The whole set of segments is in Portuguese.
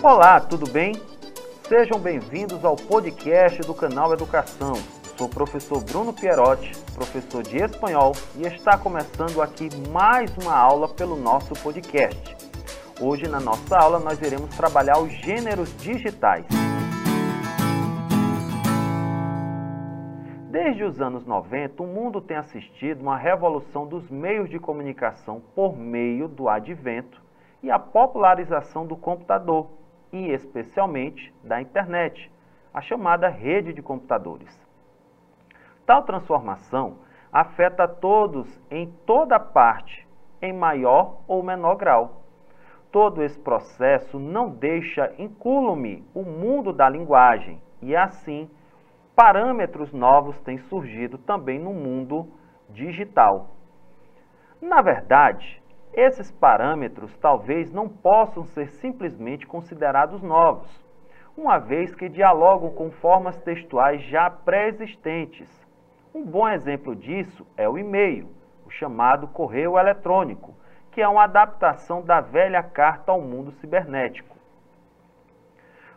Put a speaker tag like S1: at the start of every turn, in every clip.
S1: Olá, tudo bem? Sejam bem-vindos ao podcast do canal Educação. Sou o professor Bruno Pierotti, professor de espanhol, e está começando aqui mais uma aula pelo nosso podcast. Hoje, na nossa aula, nós iremos trabalhar os gêneros digitais. Desde os anos 90, o mundo tem assistido uma revolução dos meios de comunicação por meio do advento e a popularização do computador e especialmente da internet, a chamada rede de computadores. Tal transformação afeta todos em toda parte, em maior ou menor grau. Todo esse processo não deixa incúlume o mundo da linguagem e assim parâmetros novos têm surgido também no mundo digital. Na verdade, esses parâmetros talvez não possam ser simplesmente considerados novos, uma vez que dialogam com formas textuais já pré-existentes. Um bom exemplo disso é o e-mail, o chamado correio eletrônico, que é uma adaptação da velha carta ao mundo cibernético.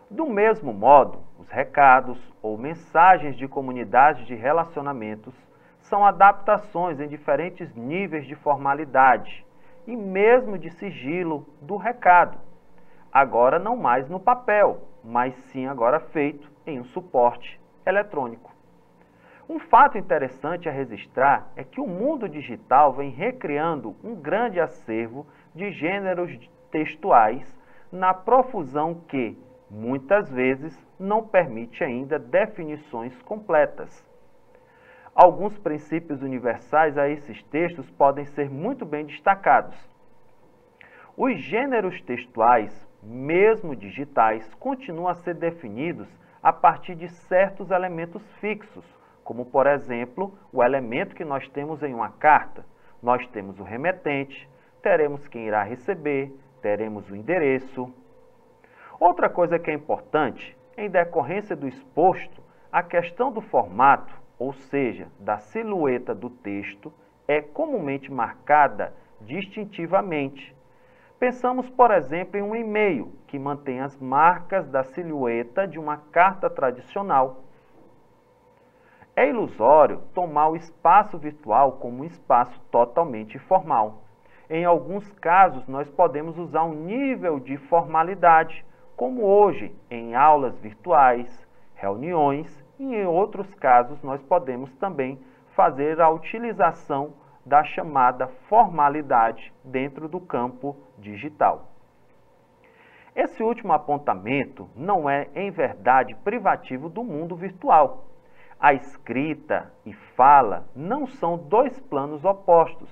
S1: Do mesmo modo, os recados ou mensagens de comunidades de relacionamentos são adaptações em diferentes níveis de formalidade e mesmo de sigilo do recado. Agora não mais no papel, mas sim agora feito em um suporte eletrônico. Um fato interessante a registrar é que o mundo digital vem recriando um grande acervo de gêneros textuais na profusão que, muitas vezes, não permite ainda definições completas. Alguns princípios universais a esses textos podem ser muito bem destacados. Os gêneros textuais, mesmo digitais, continuam a ser definidos a partir de certos elementos fixos, como, por exemplo, o elemento que nós temos em uma carta. Nós temos o remetente, teremos quem irá receber, teremos o endereço. Outra coisa que é importante, em decorrência do exposto, a questão do formato ou seja, da silhueta do texto, é comumente marcada distintivamente. Pensamos, por exemplo, em um e-mail que mantém as marcas da silhueta de uma carta tradicional. É ilusório tomar o espaço virtual como um espaço totalmente formal. Em alguns casos, nós podemos usar um nível de formalidade, como hoje em aulas virtuais, reuniões e em outros casos, nós podemos também fazer a utilização da chamada formalidade dentro do campo digital. Esse último apontamento não é, em verdade, privativo do mundo virtual. A escrita e fala não são dois planos opostos,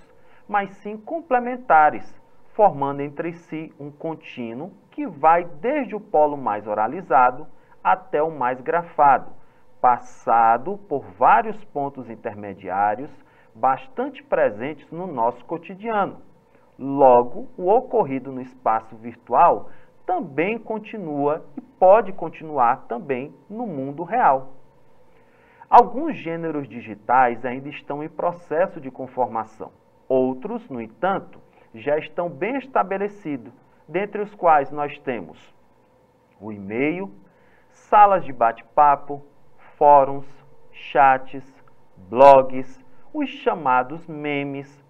S1: mas sim complementares, formando entre si um contínuo que vai desde o polo mais oralizado até o mais grafado, passado por vários pontos intermediários bastante presentes no nosso cotidiano. Logo, o ocorrido no espaço virtual também continua e pode continuar também no mundo real. Alguns gêneros digitais ainda estão em processo de conformação. Outros, no entanto, já estão bem estabelecidos, dentre os quais nós temos o e-mail, salas de bate-papo, fóruns, chats, blogs, os chamados memes,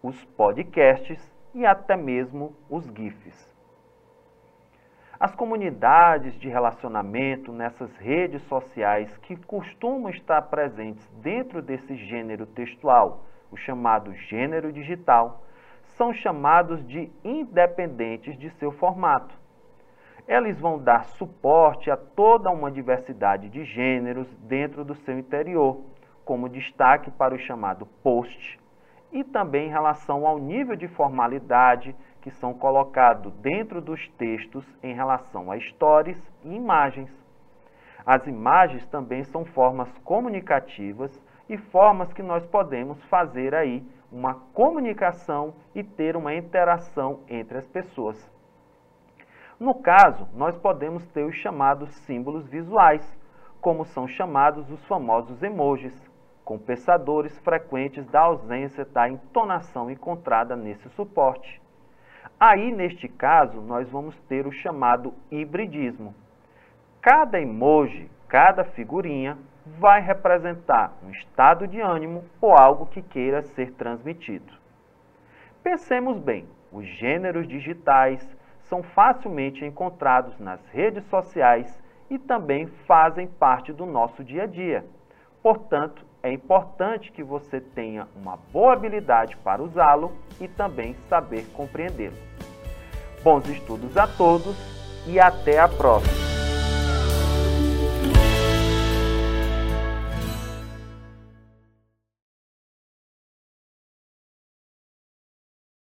S1: os podcasts e até mesmo os GIFs. As comunidades de relacionamento nessas redes sociais que costumam estar presentes dentro desse gênero textual, o chamado gênero digital, são chamados de independentes de seu formato eles vão dar suporte a toda uma diversidade de gêneros dentro do seu interior, como destaque para o chamado post, e também em relação ao nível de formalidade que são colocados dentro dos textos em relação a stories e imagens. As imagens também são formas comunicativas e formas que nós podemos fazer aí uma comunicação e ter uma interação entre as pessoas. No caso, nós podemos ter os chamados símbolos visuais, como são chamados os famosos emojis, compensadores frequentes da ausência da entonação encontrada nesse suporte. Aí, neste caso, nós vamos ter o chamado hibridismo. Cada emoji, cada figurinha, vai representar um estado de ânimo ou algo que queira ser transmitido. Pensemos bem, os gêneros digitais são facilmente encontrados nas redes sociais e também fazem parte do nosso dia a dia. Portanto, é importante que você tenha uma boa habilidade para usá-lo e também saber compreendê-lo. Bons estudos a todos e até a próxima!